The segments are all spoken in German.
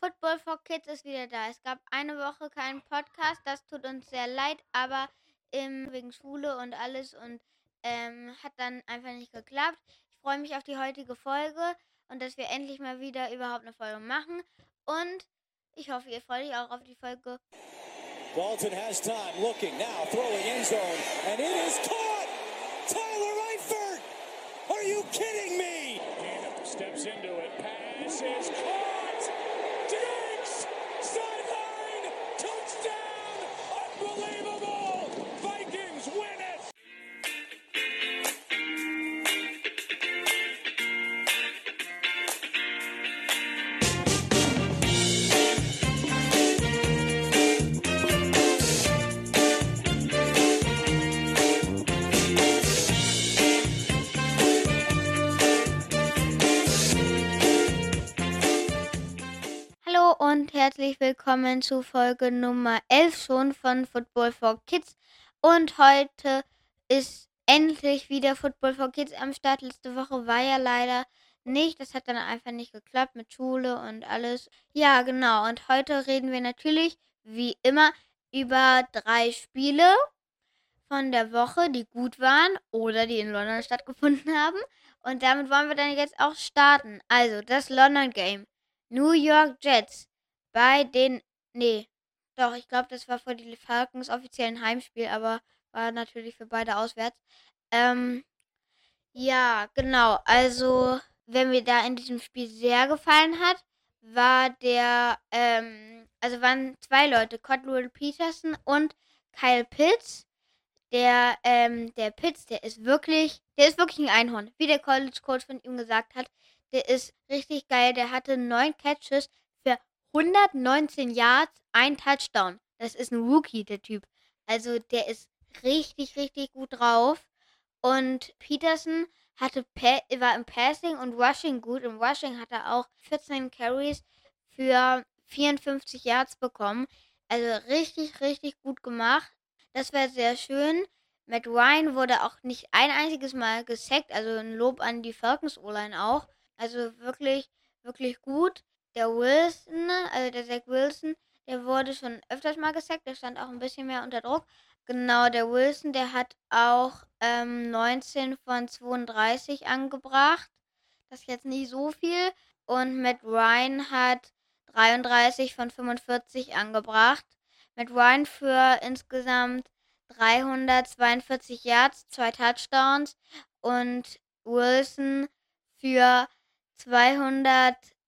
Football for Kids ist wieder da. Es gab eine Woche keinen Podcast, das tut uns sehr leid, aber ähm, wegen Schule und alles und ähm, hat dann einfach nicht geklappt. Ich freue mich auf die heutige Folge und dass wir endlich mal wieder überhaupt eine Folge machen. Und ich hoffe, ihr freut euch auch auf die Folge. Dalton has time, looking now, throwing end zone, and it is caught! Tyler Eifert! Are you kidding me? Steps into it, pass is caught! Herzlich willkommen zu Folge Nummer 11 schon von Football for Kids. Und heute ist endlich wieder Football for Kids am Start. Letzte Woche war ja leider nicht. Das hat dann einfach nicht geklappt mit Schule und alles. Ja, genau. Und heute reden wir natürlich, wie immer, über drei Spiele von der Woche, die gut waren oder die in London stattgefunden haben. Und damit wollen wir dann jetzt auch starten. Also, das London Game. New York Jets bei den. Nee, doch, ich glaube, das war für die Falcons offiziellen Heimspiel, aber war natürlich für beide auswärts. Ähm, ja, genau. Also, wer mir da in diesem Spiel sehr gefallen hat, war der, ähm, also waren zwei Leute, Cottrell Peterson und Kyle Pitts. Der, ähm, der Pitts, der ist wirklich, der ist wirklich ein Einhorn, wie der College Coach von ihm gesagt hat. Der ist richtig geil. Der hatte neun Catches 119 Yards, ein Touchdown. Das ist ein Rookie, der Typ. Also der ist richtig, richtig gut drauf. Und Peterson hatte war im Passing und Rushing gut. Im Rushing hat er auch 14 Carries für 54 Yards bekommen. Also richtig, richtig gut gemacht. Das war sehr schön. Matt Ryan wurde auch nicht ein einziges Mal gesackt. Also ein Lob an die Falcons O-Line auch. Also wirklich, wirklich gut. Der Wilson, also der Zach Wilson, der wurde schon öfters mal gesackt. Der stand auch ein bisschen mehr unter Druck. Genau, der Wilson, der hat auch ähm, 19 von 32 angebracht. Das ist jetzt nicht so viel. Und Matt Ryan hat 33 von 45 angebracht. Matt Ryan für insgesamt 342 Yards, zwei Touchdowns. Und Wilson für 200, äh, zwei, äh,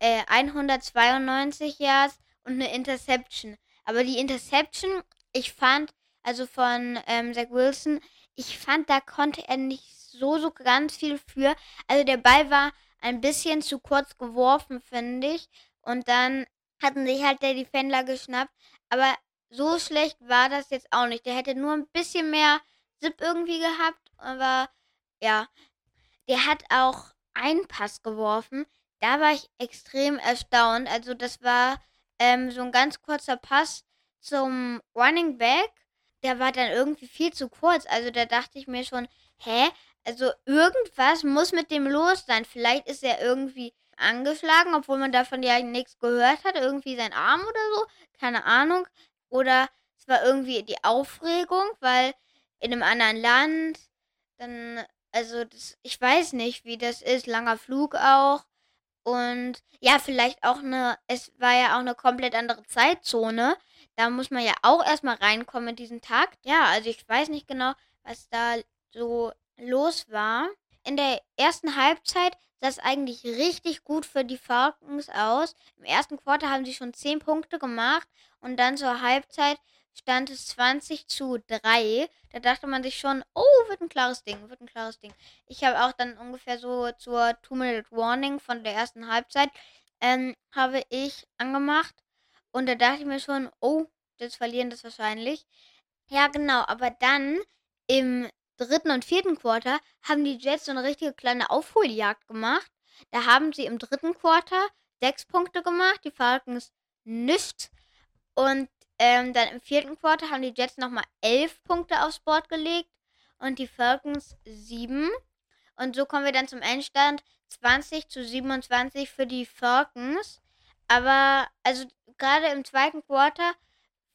192 Yards und eine Interception. Aber die Interception, ich fand, also von ähm, Zach Wilson, ich fand, da konnte er nicht so, so ganz viel für. Also der Ball war ein bisschen zu kurz geworfen, finde ich. Und dann hatten sich halt der Defender geschnappt. Aber so schlecht war das jetzt auch nicht. Der hätte nur ein bisschen mehr Zip irgendwie gehabt. Aber ja, der hat auch einen Pass geworfen. Da war ich extrem erstaunt. Also das war ähm, so ein ganz kurzer Pass zum Running Back. Der war dann irgendwie viel zu kurz. Also da dachte ich mir schon, hä? Also irgendwas muss mit dem los sein. Vielleicht ist er irgendwie angeschlagen, obwohl man davon ja nichts gehört hat. Irgendwie sein Arm oder so. Keine Ahnung. Oder es war irgendwie die Aufregung, weil in einem anderen Land dann also das, ich weiß nicht, wie das ist. Langer Flug auch. Und ja, vielleicht auch eine, es war ja auch eine komplett andere Zeitzone. Da muss man ja auch erstmal reinkommen in diesen Tag. Ja, also ich weiß nicht genau, was da so los war. In der ersten Halbzeit sah es eigentlich richtig gut für die Falcons aus. Im ersten Quartal haben sie schon 10 Punkte gemacht und dann zur Halbzeit stand es 20 zu 3. Da dachte man sich schon, oh, wird ein klares Ding, wird ein klares Ding. Ich habe auch dann ungefähr so zur Two-Minute-Warning von der ersten Halbzeit, ähm, habe ich angemacht. Und da dachte ich mir schon, oh, jetzt verlieren das wahrscheinlich. Ja, genau, aber dann im dritten und vierten Quarter haben die Jets so eine richtige kleine Aufholjagd gemacht. Da haben sie im dritten Quarter sechs Punkte gemacht, die Falcons nichts. Und ähm, dann im vierten Quarter haben die Jets nochmal elf Punkte aufs Board gelegt und die Falcons sieben. Und so kommen wir dann zum Endstand 20 zu 27 für die Falcons. Aber also gerade im zweiten Quarter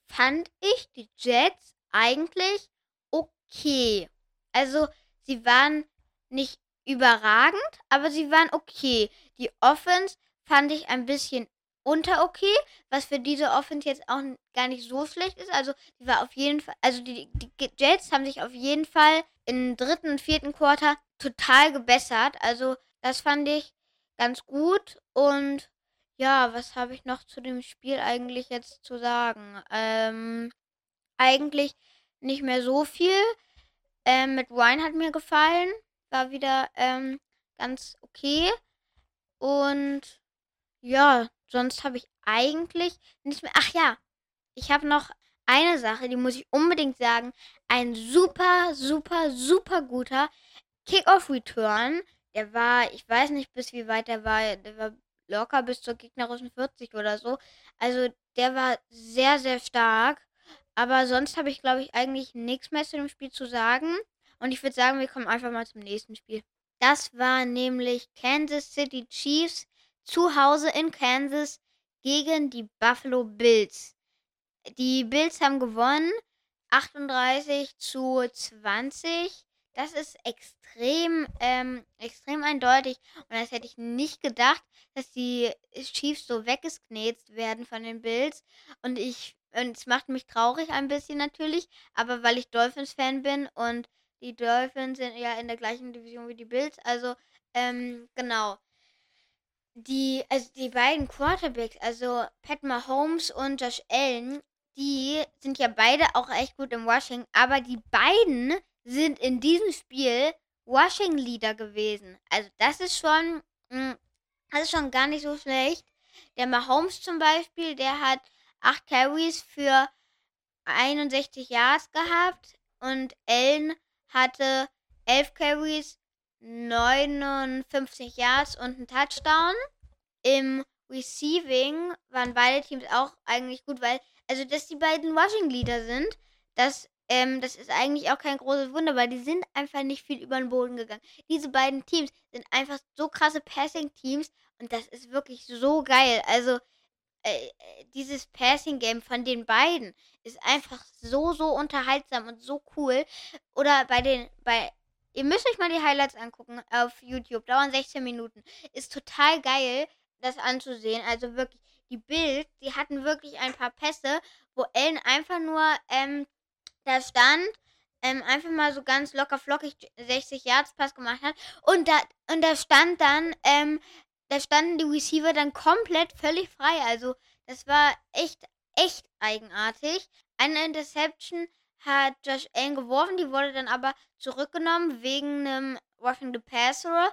fand ich die Jets eigentlich okay. Also sie waren nicht überragend, aber sie waren okay. Die Offense fand ich ein bisschen unter okay, was für diese Offense jetzt auch gar nicht so schlecht ist. Also die war auf jeden Fall, also die, die Jets haben sich auf jeden Fall im dritten und vierten Quarter total gebessert. Also das fand ich ganz gut. Und ja, was habe ich noch zu dem Spiel eigentlich jetzt zu sagen? Ähm, eigentlich nicht mehr so viel. Ähm, mit Ryan hat mir gefallen. War wieder ähm, ganz okay. Und ja, sonst habe ich eigentlich nichts mehr. Ach ja, ich habe noch eine Sache, die muss ich unbedingt sagen. Ein super, super, super guter Kickoff-Return. Der war, ich weiß nicht bis wie weit der war, der war locker bis zur gegnerischen 40 oder so. Also der war sehr, sehr stark. Aber sonst habe ich, glaube ich, eigentlich nichts mehr zu dem Spiel zu sagen. Und ich würde sagen, wir kommen einfach mal zum nächsten Spiel. Das war nämlich Kansas City Chiefs zu Hause in Kansas gegen die Buffalo Bills. Die Bills haben gewonnen, 38 zu 20. Das ist extrem, ähm, extrem eindeutig. Und das hätte ich nicht gedacht, dass die Chiefs so weggesknetzt werden von den Bills. Und ich, und es macht mich traurig ein bisschen natürlich, aber weil ich Dolphins-Fan bin und die Dolphins sind ja in der gleichen Division wie die Bills. Also, ähm, genau. Die, also die beiden Quarterbacks, also Pat Mahomes und Josh Allen, die sind ja beide auch echt gut im Rushing, aber die beiden sind in diesem Spiel Washing Leader gewesen. Also das ist schon, mh, das ist schon gar nicht so schlecht. Der Mahomes zum Beispiel, der hat 8 Carries für 61 Yards gehabt und Allen hatte 11 Carries, 59 Yards und einen Touchdown. Im Receiving waren beide Teams auch eigentlich gut, weil, also dass die beiden Rushing Leader sind, das ähm, das ist eigentlich auch kein großes Wunder, weil die sind einfach nicht viel über den Boden gegangen. Diese beiden Teams sind einfach so krasse Passing-Teams und das ist wirklich so geil. Also, äh, äh, dieses Passing-Game von den beiden ist einfach so, so unterhaltsam und so cool. Oder bei den, bei, ihr müsst euch mal die Highlights angucken auf YouTube, dauern 16 Minuten. Ist total geil, das anzusehen. Also wirklich, die Bild, die hatten wirklich ein paar Pässe, wo Ellen einfach nur, ähm, da stand, ähm, einfach mal so ganz locker flockig 60 Yards Pass gemacht hat. Und da, und da stand dann, ähm, da standen die Receiver dann komplett völlig frei. Also, das war echt, echt eigenartig. Eine Interception hat Josh Allen geworfen, die wurde dann aber zurückgenommen wegen einem Roughing the Passer,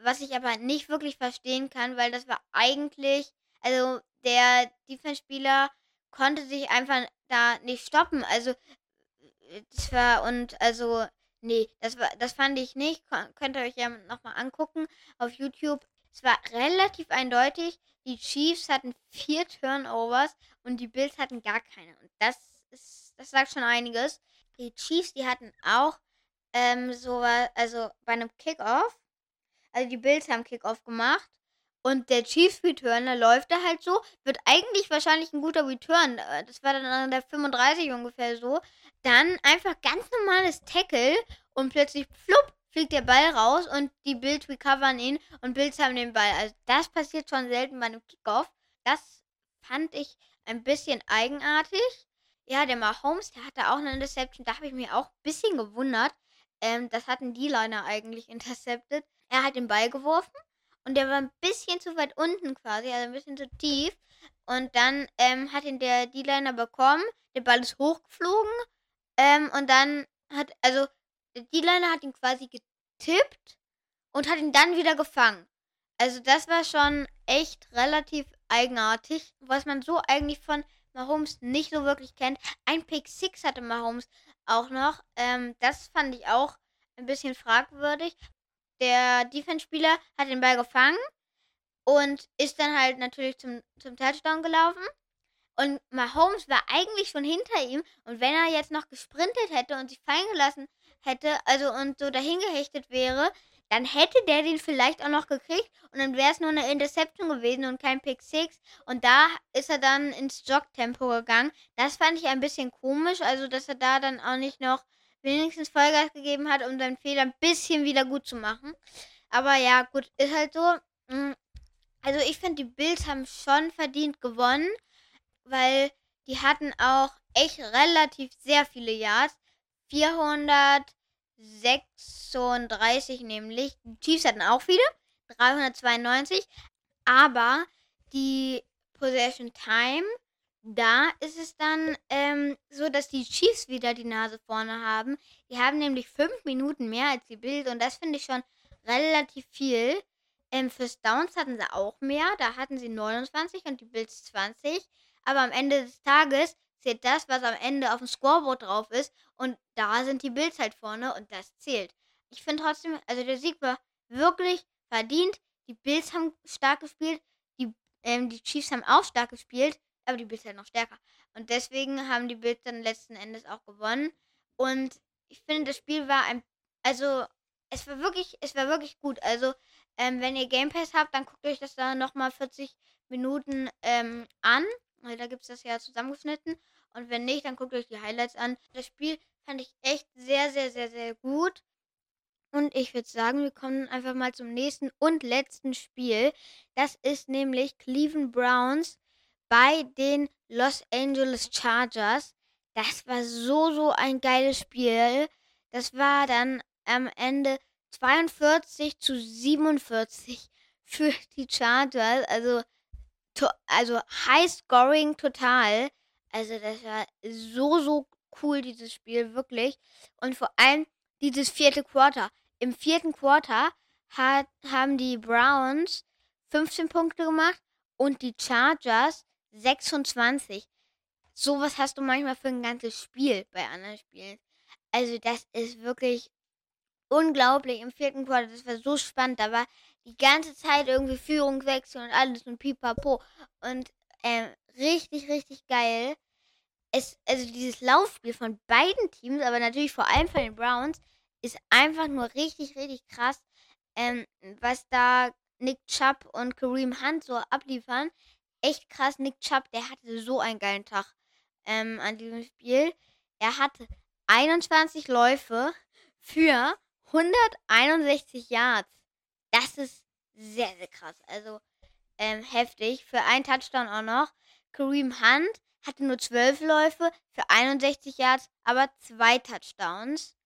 was ich aber nicht wirklich verstehen kann, weil das war eigentlich, also der Defense-Spieler konnte sich einfach da nicht stoppen. Also das war und also nee, das war das fand ich nicht. Könnt ihr euch ja nochmal angucken auf YouTube. Es war relativ eindeutig. Die Chiefs hatten vier Turnovers und die Bills hatten gar keine. Und das ist, das sagt schon einiges. Die Chiefs, die hatten auch ähm, so also bei einem Kickoff, also die Bills haben Kickoff gemacht und der Chiefs Returner läuft da halt so, wird eigentlich wahrscheinlich ein guter Return. Äh, das war dann an der 35 ungefähr so. Dann einfach ganz normales Tackle und plötzlich flupp fliegt der Ball raus und die Bills recovern ihn und Bills haben den Ball. Also das passiert schon selten bei einem Kickoff. Das fand ich ein bisschen eigenartig. Ja, der Mahomes, der hatte auch eine Interception. Da habe ich mich auch ein bisschen gewundert. Ähm, das hatten die Liner eigentlich intercepted. Er hat den Ball geworfen und der war ein bisschen zu weit unten quasi, also ein bisschen zu tief. Und dann ähm, hat ihn der D-Liner bekommen. Der Ball ist hochgeflogen. Ähm, und dann hat, also, der D-Liner hat ihn quasi getippt und hat ihn dann wieder gefangen. Also, das war schon echt relativ eigenartig, was man so eigentlich von Mahomes nicht so wirklich kennt. Ein Pick 6 hatte Mahomes auch noch. Ähm, das fand ich auch ein bisschen fragwürdig, der Defense-Spieler hat den Ball gefangen und ist dann halt natürlich zum, zum Touchdown gelaufen. Und Mahomes war eigentlich schon hinter ihm. Und wenn er jetzt noch gesprintet hätte und sich fallen gelassen hätte, also und so dahin gehechtet wäre, dann hätte der den vielleicht auch noch gekriegt und dann wäre es nur eine Interception gewesen und kein Pick 6. Und da ist er dann ins Jog-Tempo gegangen. Das fand ich ein bisschen komisch, also dass er da dann auch nicht noch wenigstens Vollgas gegeben hat, um seinen Fehler ein bisschen wieder gut zu machen. Aber ja, gut, ist halt so. Mm, also ich finde, die Bills haben schon verdient gewonnen, weil die hatten auch echt relativ sehr viele Yards. 436 nämlich. Die Chiefs hatten auch viele. 392. Aber die Possession Time, da ist es dann ähm, so, dass die Chiefs wieder die Nase vorne haben. Die haben nämlich fünf Minuten mehr als die Bills und das finde ich schon relativ viel. Ähm, fürs Downs hatten sie auch mehr. Da hatten sie 29 und die Bills 20. Aber am Ende des Tages zählt das, was am Ende auf dem Scoreboard drauf ist. Und da sind die Bills halt vorne und das zählt. Ich finde trotzdem, also der Sieg war wirklich verdient. Die Bills haben stark gespielt. Die, ähm, die Chiefs haben auch stark gespielt. Aber die Bills halt noch stärker. Und deswegen haben die Bills dann letzten Endes auch gewonnen. Und ich finde, das Spiel war ein. Also, es war wirklich, es war wirklich gut. Also, ähm, wenn ihr Game Pass habt, dann guckt euch das da nochmal 40 Minuten ähm, an. Da gibt es das ja zusammengeschnitten. Und wenn nicht, dann guckt euch die Highlights an. Das Spiel fand ich echt sehr, sehr, sehr, sehr gut. Und ich würde sagen, wir kommen einfach mal zum nächsten und letzten Spiel. Das ist nämlich Cleveland Browns bei den Los Angeles Chargers. Das war so, so ein geiles Spiel. Das war dann am Ende 42 zu 47 für die Chargers. Also, to, also High Scoring total. Also das war so, so cool, dieses Spiel, wirklich. Und vor allem dieses vierte Quarter. Im vierten Quarter hat, haben die Browns 15 Punkte gemacht und die Chargers 26. Sowas hast du manchmal für ein ganzes Spiel bei anderen Spielen. Also das ist wirklich unglaublich im vierten Quarter. Das war so spannend. Da war die ganze Zeit irgendwie Führungswechsel und alles und pipapo. Und ähm, richtig, richtig geil. Es, also dieses Laufspiel von beiden Teams, aber natürlich vor allem von den Browns, ist einfach nur richtig, richtig krass. Ähm, was da Nick Chubb und Kareem Hunt so abliefern. Echt krass. Nick Chubb, der hatte so einen geilen Tag ähm, an diesem Spiel. Er hatte 21 Läufe für 161 Yards. Das ist sehr, sehr krass. Also ähm, heftig. Für einen Touchdown auch noch. Kareem Hunt hatte nur 12 Läufe für 61 Yards, aber zwei Touchdowns.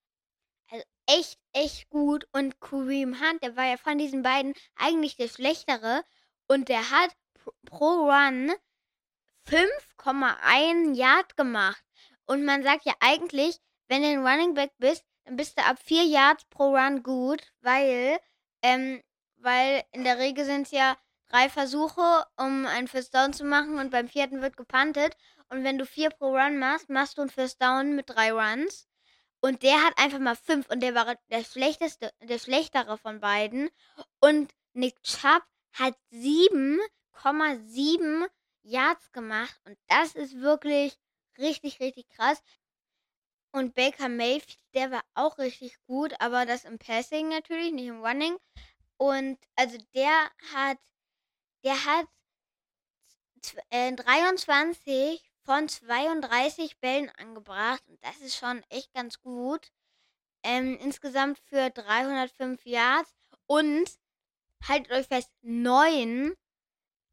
Also echt, echt gut. Und Kareem Hunt, der war ja von diesen beiden eigentlich der schlechtere. Und der hat pro Run 5,1 Yard gemacht. Und man sagt ja eigentlich, wenn du ein Running Back bist, dann bist du ab 4 Yards pro Run gut, weil, ähm, weil in der Regel sind es ja drei Versuche, um einen First Down zu machen und beim vierten wird gepuntet. Und wenn du vier pro Run machst, machst du einen First Down mit drei Runs. Und der hat einfach mal fünf und der war der schlechteste, der schlechtere von beiden. Und Nick Chubb hat 7,7 Yards gemacht. Und das ist wirklich richtig, richtig krass. Und Baker Mayfield, der war auch richtig gut, aber das im Passing natürlich, nicht im Running. Und also der hat, der hat äh, 23 von 32 Bällen angebracht. Und das ist schon echt ganz gut. Ähm, insgesamt für 305 Yards. Und haltet euch fest, 9,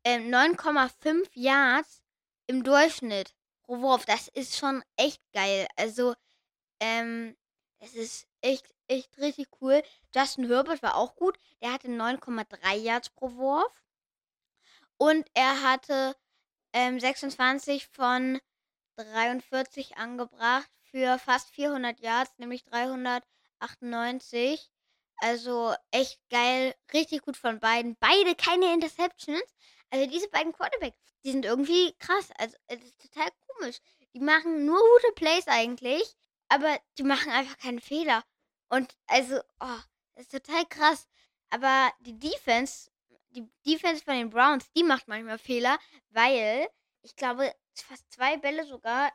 ähm, 9,5 Yards im Durchschnitt pro Wurf. Das ist schon echt geil. Also, ähm, es ist echt, echt richtig cool. Justin Herbert war auch gut. Der hatte 9,3 Yards pro Wurf. Und er hatte ähm, 26 von 43 angebracht für fast 400 Yards, nämlich 398. Also echt geil, richtig gut von beiden. Beide keine Interceptions. Also diese beiden Quarterbacks, die sind irgendwie krass. Also es ist total komisch. Die machen nur gute Plays eigentlich, aber die machen einfach keinen Fehler. Und also, oh, das ist total krass. Aber die Defense, die Defense von den Browns, die macht manchmal Fehler, weil ich glaube, fast zwei Bälle sogar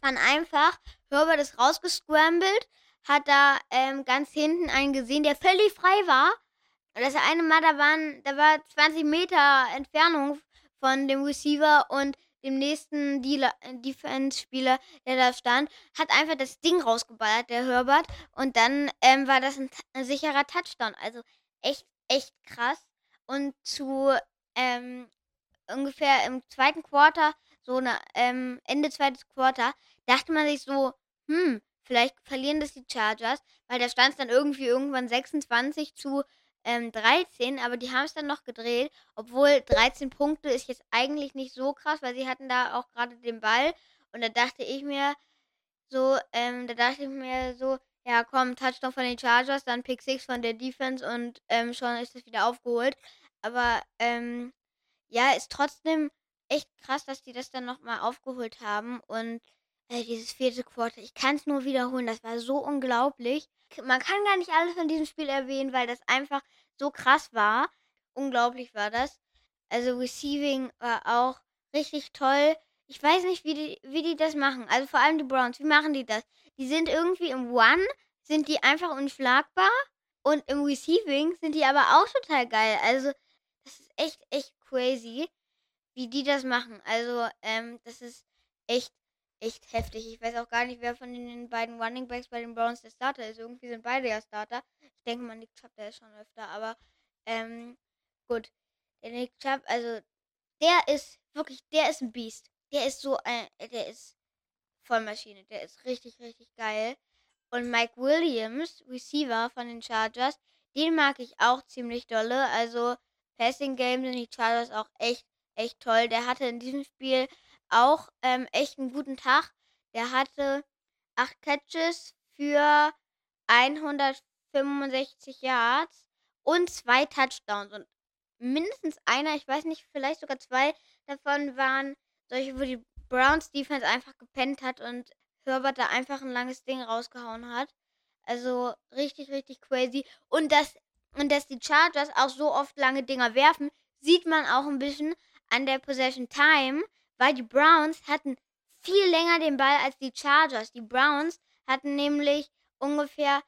waren einfach. Herbert ist rausgescrambled, hat da ähm, ganz hinten einen gesehen, der völlig frei war. Und das eine Mal, da waren, da war 20 Meter Entfernung von dem Receiver und dem nächsten Defense-Spieler, der da stand, hat einfach das Ding rausgeballert, der Herbert. Und dann ähm, war das ein, ein, sicherer Touchdown. Also echt, echt krass. Und zu ähm, ungefähr im zweiten Quarter, so eine, ähm, Ende zweites Quarter, dachte man sich so, hm, vielleicht verlieren das die Chargers, weil da stand es dann irgendwie irgendwann 26 zu ähm, 13, aber die haben es dann noch gedreht, obwohl 13 Punkte ist jetzt eigentlich nicht so krass, weil sie hatten da auch gerade den Ball und da dachte ich mir so, ähm, da dachte ich mir so, ja komm, Touchdown von den Chargers, dann Pick 6 von der Defense und ähm, schon ist es wieder aufgeholt. Aber ähm, ja, ist trotzdem echt krass, dass die das dann nochmal aufgeholt haben und äh, dieses vierte Quarter, ich kann es nur wiederholen, das war so unglaublich man kann gar nicht alles von diesem Spiel erwähnen, weil das einfach so krass war. Unglaublich war das. Also Receiving war auch richtig toll. Ich weiß nicht, wie die, wie die das machen. Also vor allem die Browns. Wie machen die das? Die sind irgendwie im One, sind die einfach unschlagbar. Und im Receiving sind die aber auch total geil. Also das ist echt, echt crazy, wie die das machen. Also ähm, das ist echt echt heftig. Ich weiß auch gar nicht, wer von den beiden Running Backs bei den Browns der Starter ist. Irgendwie sind beide ja Starter. Ich denke mal, Nick Chubb, der ist schon öfter, aber ähm, gut. Der Nick Chubb, also der ist wirklich, der ist ein Biest. Der ist so ein, der ist Vollmaschine. Der ist richtig, richtig geil. Und Mike Williams, Receiver von den Chargers, den mag ich auch ziemlich dolle. Also Passing Game sind die Chargers auch echt, echt toll. Der hatte in diesem Spiel auch ähm, echt einen guten Tag. Der hatte acht Catches für 165 Yards und zwei Touchdowns. Und mindestens einer, ich weiß nicht, vielleicht sogar zwei davon waren solche, wo die Browns Defense einfach gepennt hat und Herbert da einfach ein langes Ding rausgehauen hat. Also richtig, richtig crazy. Und dass, und dass die Chargers auch so oft lange Dinger werfen, sieht man auch ein bisschen an der Possession Time weil die Browns hatten viel länger den Ball als die Chargers. Die Browns hatten nämlich ungefähr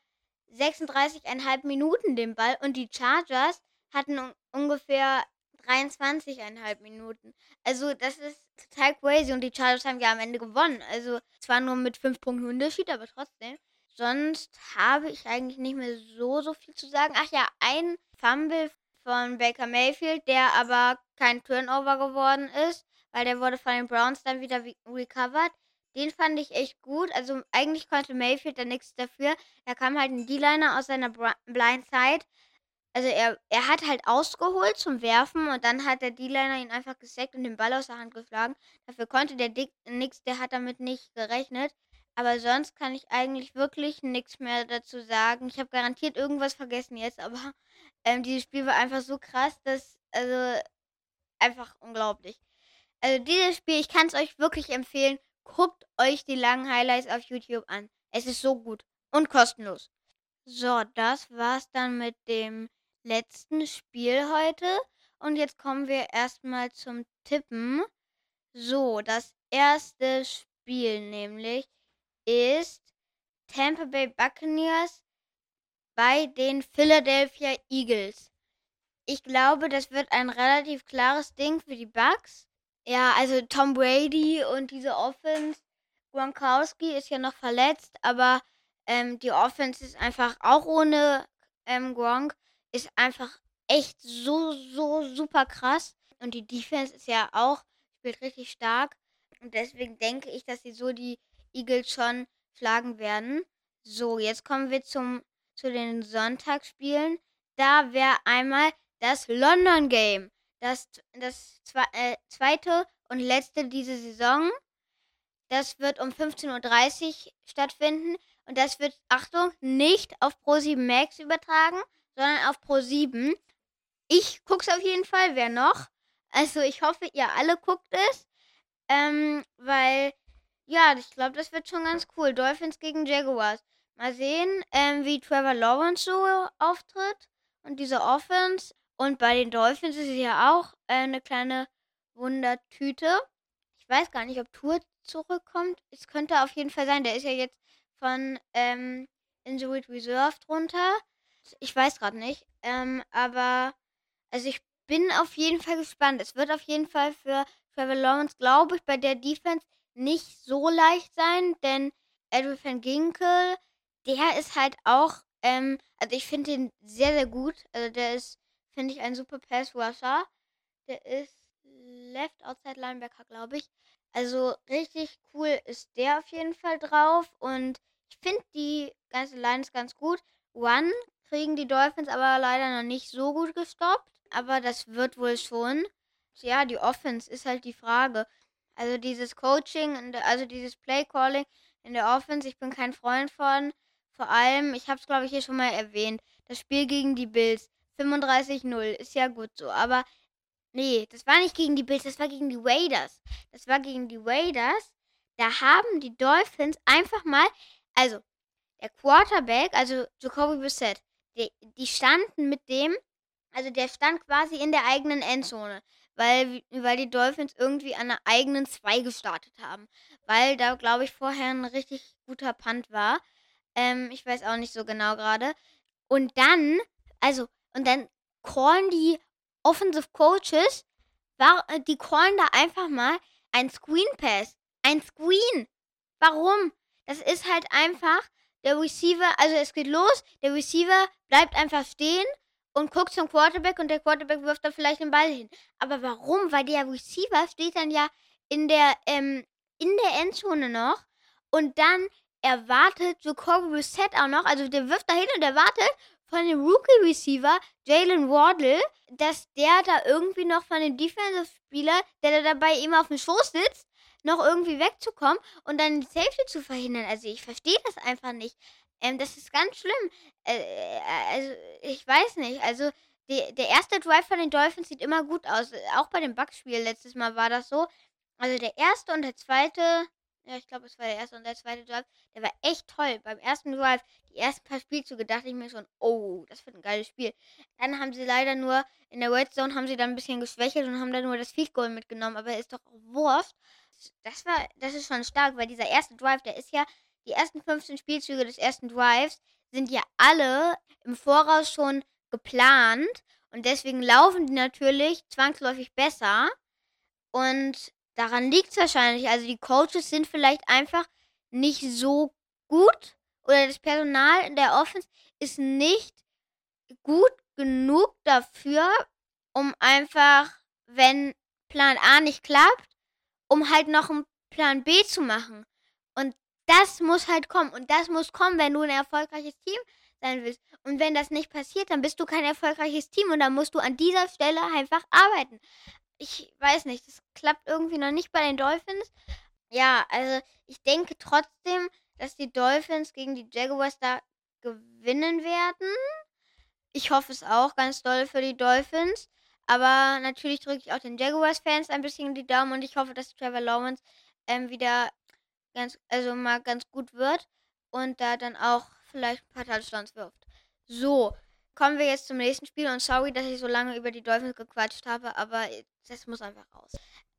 36,5 Minuten den Ball und die Chargers hatten un ungefähr 23,5 Minuten. Also das ist total crazy und die Chargers haben ja am Ende gewonnen. Also zwar nur mit 5 Punkten Unterschied, aber trotzdem. Sonst habe ich eigentlich nicht mehr so, so viel zu sagen. Ach ja, ein Fumble von Baker Mayfield, der aber kein Turnover geworden ist weil der wurde von den Browns dann wieder recovered. Den fand ich echt gut. Also eigentlich konnte Mayfield da nichts dafür. Da kam halt ein D-Liner aus seiner Blind Side. Also er, er hat halt ausgeholt zum Werfen und dann hat der D-Liner ihn einfach gesackt und den Ball aus der Hand geschlagen. Dafür konnte der Dick nichts, der hat damit nicht gerechnet. Aber sonst kann ich eigentlich wirklich nichts mehr dazu sagen. Ich habe garantiert irgendwas vergessen jetzt, aber ähm, dieses Spiel war einfach so krass, dass, also einfach unglaublich. Also dieses Spiel, ich kann es euch wirklich empfehlen. Guckt euch die langen Highlights auf YouTube an. Es ist so gut und kostenlos. So, das war's dann mit dem letzten Spiel heute. Und jetzt kommen wir erstmal zum Tippen. So, das erste Spiel nämlich ist Tampa Bay Buccaneers bei den Philadelphia Eagles. Ich glaube, das wird ein relativ klares Ding für die Bucks. Ja, also Tom Brady und diese Offense. Gronkowski ist ja noch verletzt, aber ähm, die Offense ist einfach auch ohne ähm, Gronk ist einfach echt so, so super krass. Und die Defense ist ja auch, spielt richtig stark. Und deswegen denke ich, dass sie so die Eagles schon schlagen werden. So, jetzt kommen wir zum, zu den Sonntagsspielen. Da wäre einmal das London Game das, das zwe äh, zweite und letzte diese Saison. Das wird um 15.30 Uhr stattfinden. Und das wird, Achtung, nicht auf Pro7 Max übertragen, sondern auf Pro7. Ich guck's auf jeden Fall, wer noch? Also ich hoffe, ihr alle guckt es. Ähm, weil, ja, ich glaube, das wird schon ganz cool. Dolphins gegen Jaguars. Mal sehen, ähm, wie Trevor Lawrence so auftritt und diese Offense. Und bei den Dolphins ist es ja auch äh, eine kleine Wundertüte. Ich weiß gar nicht, ob Tour zurückkommt. Es könnte auf jeden Fall sein. Der ist ja jetzt von ähm, Injured Reserve drunter. Ich weiß gerade nicht. Ähm, aber also ich bin auf jeden Fall gespannt. Es wird auf jeden Fall für Trevor Lawrence, glaube ich, bei der Defense nicht so leicht sein, denn Edwin van Ginkel, der ist halt auch, ähm, also ich finde ihn sehr, sehr gut. Also der ist, finde ich, ein super Pass-Rusher. Der ist Left Outside Linebacker, glaube ich. Also richtig cool ist der auf jeden Fall drauf. Und ich finde die ganze Line ist ganz gut. One kriegen die Dolphins aber leider noch nicht so gut gestoppt. Aber das wird wohl schon. Ja, die Offense ist halt die Frage. Also dieses Coaching, also dieses Play Calling in der Offense, ich bin kein Freund von. Vor allem, ich habe es glaube ich hier schon mal erwähnt, das Spiel gegen die Bills 35-0 ist ja gut so, aber nee, das war nicht gegen die Bills, das war gegen die Raiders. Das war gegen die Raiders. Da haben die Dolphins einfach mal, also der Quarterback, also Jacoby Brissett, die, die standen mit dem, also der stand quasi in der eigenen Endzone weil, weil die Dolphins irgendwie an einer eigenen 2 gestartet haben. Weil da, glaube ich, vorher ein richtig guter Punt war. Ähm, ich weiß auch nicht so genau gerade. Und dann, also, und dann callen die Offensive Coaches, äh, die callen da einfach mal ein Screen Pass. Ein Screen. Warum? Das ist halt einfach, der Receiver, also es geht los, der Receiver bleibt einfach stehen und guckt zum Quarterback und der Quarterback wirft da vielleicht den Ball hin. Aber warum? Weil der Receiver steht dann ja in der, ähm, in der Endzone noch und dann erwartet Jacoby Reset auch noch, also der wirft da hin und erwartet von dem Rookie-Receiver Jalen Wardle, dass der da irgendwie noch von dem Defensive-Spieler, der da dabei ihm auf dem Schoß sitzt, noch irgendwie wegzukommen und dann die Safety zu verhindern. Also ich verstehe das einfach nicht. Ähm, das ist ganz schlimm. Äh, äh, also, ich weiß nicht. Also, die, der erste Drive von den Dolphins sieht immer gut aus. Auch bei dem Bugs-Spiel letztes Mal war das so. Also, der erste und der zweite, ja, ich glaube, es war der erste und der zweite Drive, der war echt toll. Beim ersten Drive, die ersten paar Spielzüge, dachte ich mir schon, oh, das wird ein geiles Spiel. Dann haben sie leider nur, in der Red Zone haben sie dann ein bisschen geschwächelt und haben dann nur das Field Goal mitgenommen. Aber ist doch Wurst. Das war, das ist schon stark, weil dieser erste Drive, der ist ja die ersten 15 Spielzüge des ersten Drives sind ja alle im Voraus schon geplant und deswegen laufen die natürlich zwangsläufig besser und daran liegt es wahrscheinlich. Also die Coaches sind vielleicht einfach nicht so gut oder das Personal in der Offense ist nicht gut genug dafür, um einfach, wenn Plan A nicht klappt, um halt noch einen Plan B zu machen. Und das muss halt kommen. Und das muss kommen, wenn du ein erfolgreiches Team sein willst. Und wenn das nicht passiert, dann bist du kein erfolgreiches Team und dann musst du an dieser Stelle einfach arbeiten. Ich weiß nicht, das klappt irgendwie noch nicht bei den Dolphins. Ja, also ich denke trotzdem, dass die Dolphins gegen die Jaguars da gewinnen werden. Ich hoffe es auch ganz doll für die Dolphins. Aber natürlich drücke ich auch den Jaguars-Fans ein bisschen die Daumen und ich hoffe, dass Trevor Lawrence ähm, wieder ganz, also mal ganz gut wird und da dann auch vielleicht ein paar Touchdowns wirft. So, kommen wir jetzt zum nächsten Spiel und sorry, dass ich so lange über die Dolphins gequatscht habe, aber das muss einfach raus.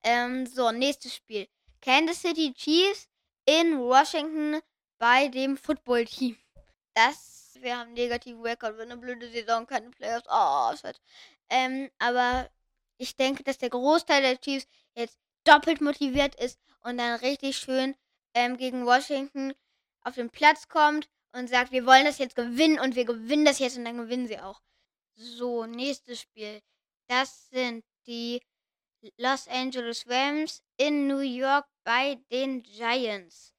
Ähm, so, nächstes Spiel. Kansas City Chiefs in Washington bei dem Football-Team. Das, wir haben negativen Rekord, wenn eine blöde Saison, keine Playoffs. Oh, shit. Ähm, aber ich denke, dass der Großteil der Chiefs jetzt doppelt motiviert ist und dann richtig schön ähm, gegen Washington auf den Platz kommt und sagt, wir wollen das jetzt gewinnen und wir gewinnen das jetzt und dann gewinnen sie auch. So, nächstes Spiel. Das sind die Los Angeles Rams in New York bei den Giants.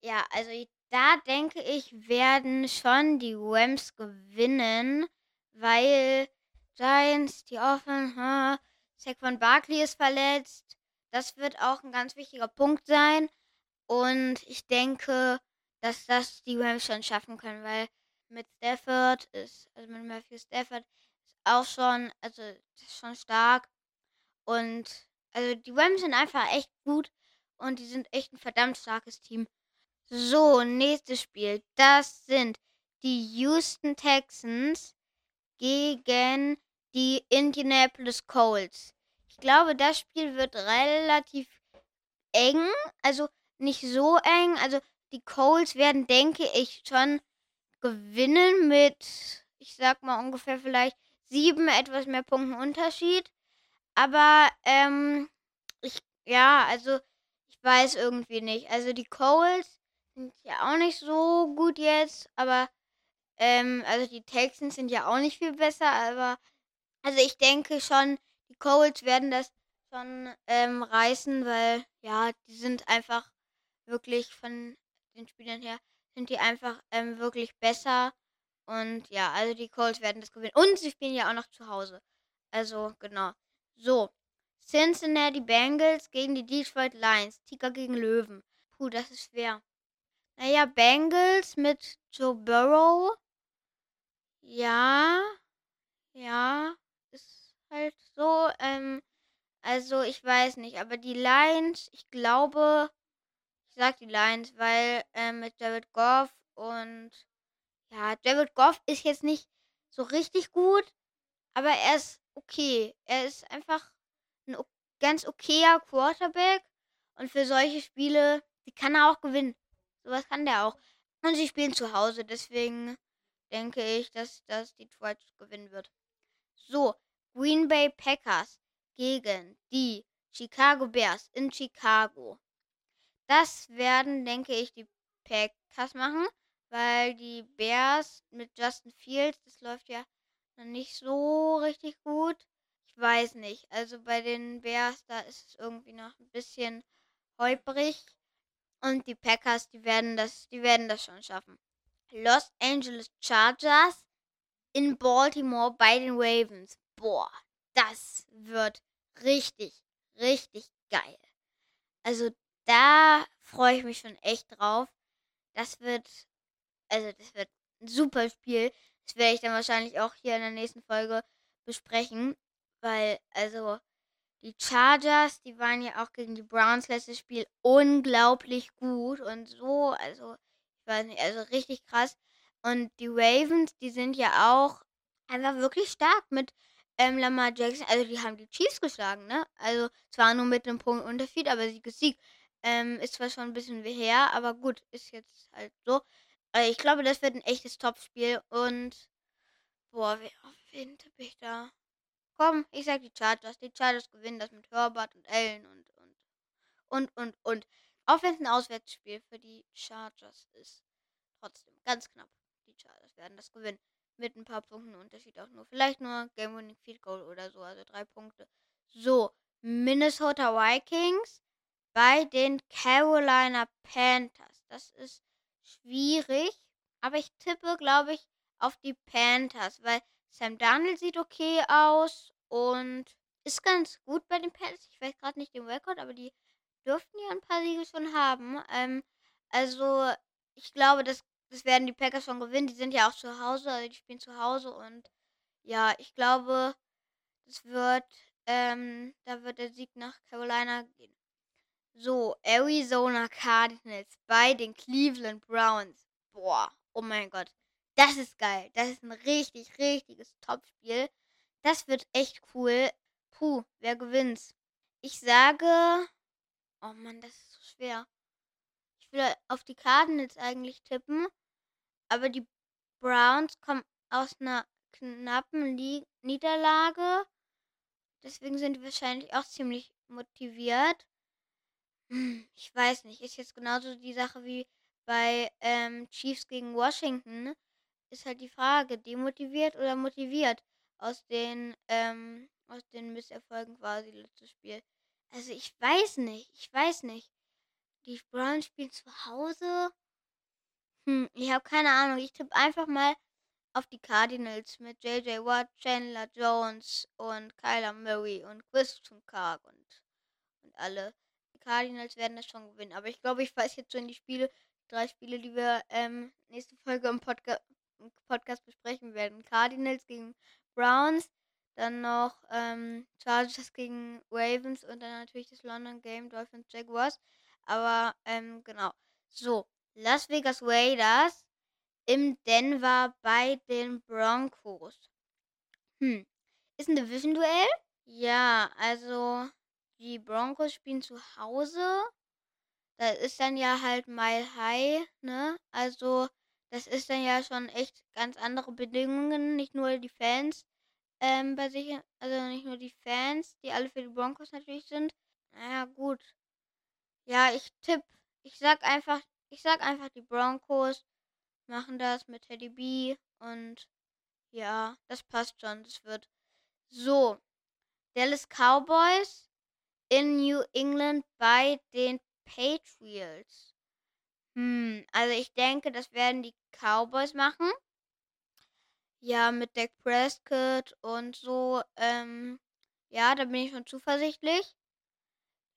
Ja, also da denke ich, werden schon die Rams gewinnen, weil Giants, die offen, ha, Saquon Barkley ist verletzt. Das wird auch ein ganz wichtiger Punkt sein. Und ich denke, dass das die Rams schon schaffen können, weil mit Stafford ist, also mit Matthew Stafford ist auch schon, also ist schon stark. Und also die Rams sind einfach echt gut und die sind echt ein verdammt starkes Team. So, nächstes Spiel. Das sind die Houston Texans gegen die Indianapolis Colts. Ich glaube, das Spiel wird relativ eng. Also nicht so eng. Also die Coles werden, denke ich, schon gewinnen mit, ich sag mal ungefähr vielleicht sieben etwas mehr Punkten Unterschied. Aber ähm, ich, ja, also ich weiß irgendwie nicht. Also die Colts sind ja auch nicht so gut jetzt, aber ähm, also die Texans sind ja auch nicht viel besser, aber also ich denke schon, die Colts werden das schon ähm, reißen, weil ja, die sind einfach wirklich von den Spielern her, sind die einfach ähm, wirklich besser. Und ja, also die Colts werden das gewinnen. Und sie spielen ja auch noch zu Hause. Also, genau. So. Cincinnati Bengals gegen die Detroit Lions. Tiger gegen Löwen. Puh, das ist schwer. Naja, Bengals mit Joe Burrow. Ja. Ja. Ist halt so. Ähm, also, ich weiß nicht. Aber die Lions, ich glaube. Ich sag die Lions, weil ähm, mit Jared Goff und ja, Jared Goff ist jetzt nicht so richtig gut, aber er ist okay. Er ist einfach ein ganz okayer Quarterback und für solche Spiele, die kann er auch gewinnen. Sowas kann der auch. Und sie spielen zu Hause, deswegen denke ich, dass das Detroit gewinnen wird. So, Green Bay Packers gegen die Chicago Bears in Chicago. Das werden, denke ich, die Packers machen, weil die Bears mit Justin Fields, das läuft ja nicht so richtig gut. Ich weiß nicht. Also bei den Bears, da ist es irgendwie noch ein bisschen holprig. Und die Packers, die werden das, die werden das schon schaffen. Los Angeles Chargers in Baltimore bei den Ravens. Boah, das wird richtig, richtig geil. Also da freue ich mich schon echt drauf. Das wird, also das wird ein super Spiel. Das werde ich dann wahrscheinlich auch hier in der nächsten Folge besprechen, weil also die Chargers, die waren ja auch gegen die Browns letztes Spiel unglaublich gut und so, also ich weiß nicht, also richtig krass. Und die Ravens, die sind ja auch einfach wirklich stark mit ähm, Lamar Jackson. Also die haben die Chiefs geschlagen, ne? Also zwar nur mit einem Punkt Unterschied, aber sie gesiegt. Ähm, ist zwar schon ein bisschen her, aber gut, ist jetzt halt so. Also ich glaube, das wird ein echtes Topspiel und boah, wer, auf wen tippe ich da? Komm, ich sag die Chargers. Die Chargers gewinnen das mit Herbert und Allen und und und und und. Auch wenn es ein Auswärtsspiel für die Chargers ist. Trotzdem, ganz knapp. Die Chargers werden das gewinnen. Mit ein paar Punkten Unterschied auch nur. Vielleicht nur Game Winning Field Goal oder so, also drei Punkte. So, Minnesota Vikings bei den Carolina Panthers. Das ist schwierig, aber ich tippe, glaube ich, auf die Panthers, weil Sam Darnold sieht okay aus und ist ganz gut bei den Panthers. Ich weiß gerade nicht den Rekord, aber die dürften ja ein paar Siege schon haben. Ähm, also, ich glaube, das, das werden die Packers schon gewinnen. Die sind ja auch zu Hause, also die spielen zu Hause und ja, ich glaube, das wird, ähm, da wird der Sieg nach Carolina gehen. So, Arizona Cardinals bei den Cleveland Browns. Boah, oh mein Gott. Das ist geil. Das ist ein richtig, richtiges Topspiel. Das wird echt cool. Puh, wer gewinnt? Ich sage. Oh Mann, das ist so schwer. Ich will auf die Cardinals eigentlich tippen. Aber die Browns kommen aus einer knappen Niederlage. Deswegen sind die wahrscheinlich auch ziemlich motiviert. Hm, Ich weiß nicht, ist jetzt genauso die Sache wie bei ähm, Chiefs gegen Washington. Ist halt die Frage, demotiviert oder motiviert aus den, ähm, aus den Misserfolgen quasi letztes Spiel. Also ich weiß nicht, ich weiß nicht. Die Browns spielen zu Hause. Hm, ich habe keine Ahnung. Ich tippe einfach mal auf die Cardinals mit JJ Watt, Chandler Jones und Kyler Murray und Christian Clark und, und alle. Die Cardinals werden das schon gewinnen. Aber ich glaube, ich weiß jetzt schon die Spiele, drei Spiele, die wir ähm, nächste Folge im, Podca im Podcast besprechen werden. Cardinals gegen Browns, dann noch ähm, Chargers gegen Ravens und dann natürlich das London Game Dolphins Jaguars. Aber ähm, genau. So, Las Vegas Raiders im Denver bei den Broncos. Hm. Ist ein Division-Duell? Ja, also die Broncos spielen zu Hause. Da ist dann ja halt Mile High, ne? Also das ist dann ja schon echt ganz andere Bedingungen, nicht nur die Fans ähm, bei sich, also nicht nur die Fans, die alle für die Broncos natürlich sind. Naja, gut. Ja, ich tippe, ich sag einfach, ich sag einfach, die Broncos machen das mit Teddy B und ja, das passt schon. Das wird so. Dallas Cowboys in New England bei den Patriots. Hm, also ich denke, das werden die Cowboys machen. Ja, mit Dak Prescott und so. Ähm, ja, da bin ich schon zuversichtlich.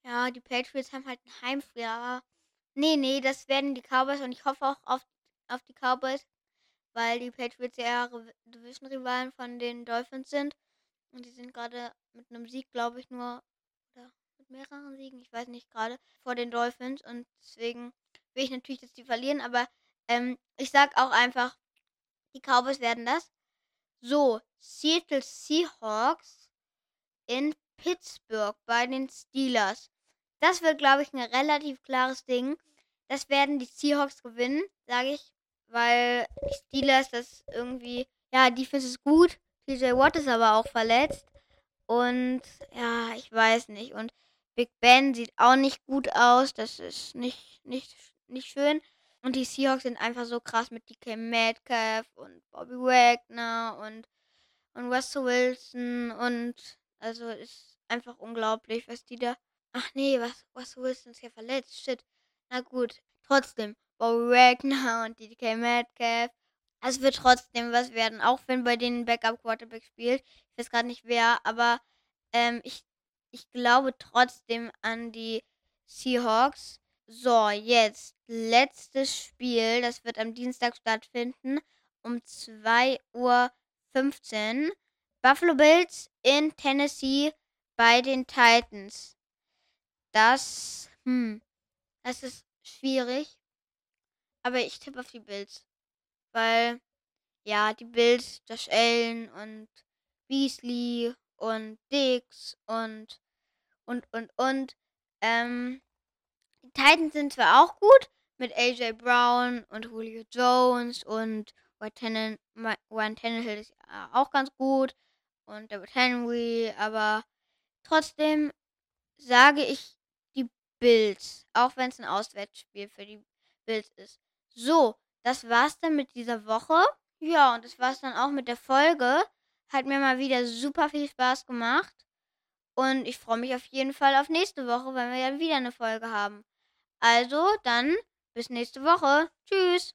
Ja, die Patriots haben halt ein Heimspiel, aber nee, nee, das werden die Cowboys und ich hoffe auch auf, auf die Cowboys, weil die Patriots ja Division-Rivalen von den Dolphins sind. Und die sind gerade mit einem Sieg, glaube ich, nur, oder mit mehreren Siegen, ich weiß nicht gerade, vor den Dolphins. Und deswegen will ich natürlich, dass die verlieren, aber ähm, ich sag auch einfach, die Cowboys werden das. So, Seattle Seahawks in Pittsburgh bei den Steelers. Das wird, glaube ich, ein relativ klares Ding. Das werden die Seahawks gewinnen, sage ich, weil die Steelers das irgendwie, ja, Defense ist gut. TJ Watt ist aber auch verletzt. Und ja, ich weiß nicht. Und Big Ben sieht auch nicht gut aus. Das ist nicht, nicht, nicht schön. Und die Seahawks sind einfach so krass mit DK Metcalf und Bobby Wagner und, und Russell Wilson. Und also ist einfach unglaublich, was die da Ach nee, was, was Wilson ist ja verletzt. Shit. Na gut. Trotzdem. Bobby Wagner und DK Metcalf. Es wird trotzdem was werden, auch wenn bei denen Backup Quarterback spielt. Ich weiß gerade nicht wer, aber ähm, ich, ich glaube trotzdem an die Seahawks. So, jetzt letztes Spiel. Das wird am Dienstag stattfinden. Um 2.15 Uhr. Buffalo Bills in Tennessee bei den Titans das, hm, das ist schwierig. Aber ich tippe auf die Bills. Weil, ja, die Bills, Josh Allen und Beasley und Dix und, und, und, und. Ähm, Titans sind zwar auch gut mit AJ Brown und Julio Jones und Ryan Tannehill ist auch ganz gut und David Henry, aber trotzdem sage ich Bills. Auch wenn es ein Auswärtsspiel für die Bills ist. So, das war's dann mit dieser Woche. Ja, und das war's dann auch mit der Folge. Hat mir mal wieder super viel Spaß gemacht. Und ich freue mich auf jeden Fall auf nächste Woche, wenn wir dann wieder eine Folge haben. Also, dann bis nächste Woche. Tschüss.